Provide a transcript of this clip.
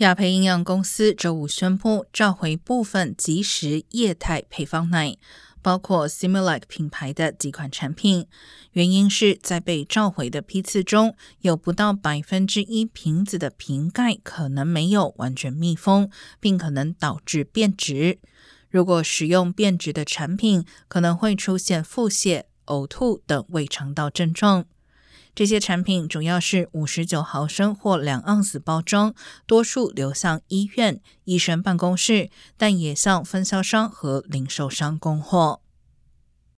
雅培营养公司周五宣布召回部分即食液态配方奶，包括 Similac 品牌的几款产品。原因是在被召回的批次中有不到百分之一瓶子的瓶盖可能没有完全密封，并可能导致变质。如果使用变质的产品，可能会出现腹泻、呕吐等胃肠道症状。这些产品主要是五十九毫升或两盎司包装，多数流向医院、医生办公室，但也向分销商和零售商供货。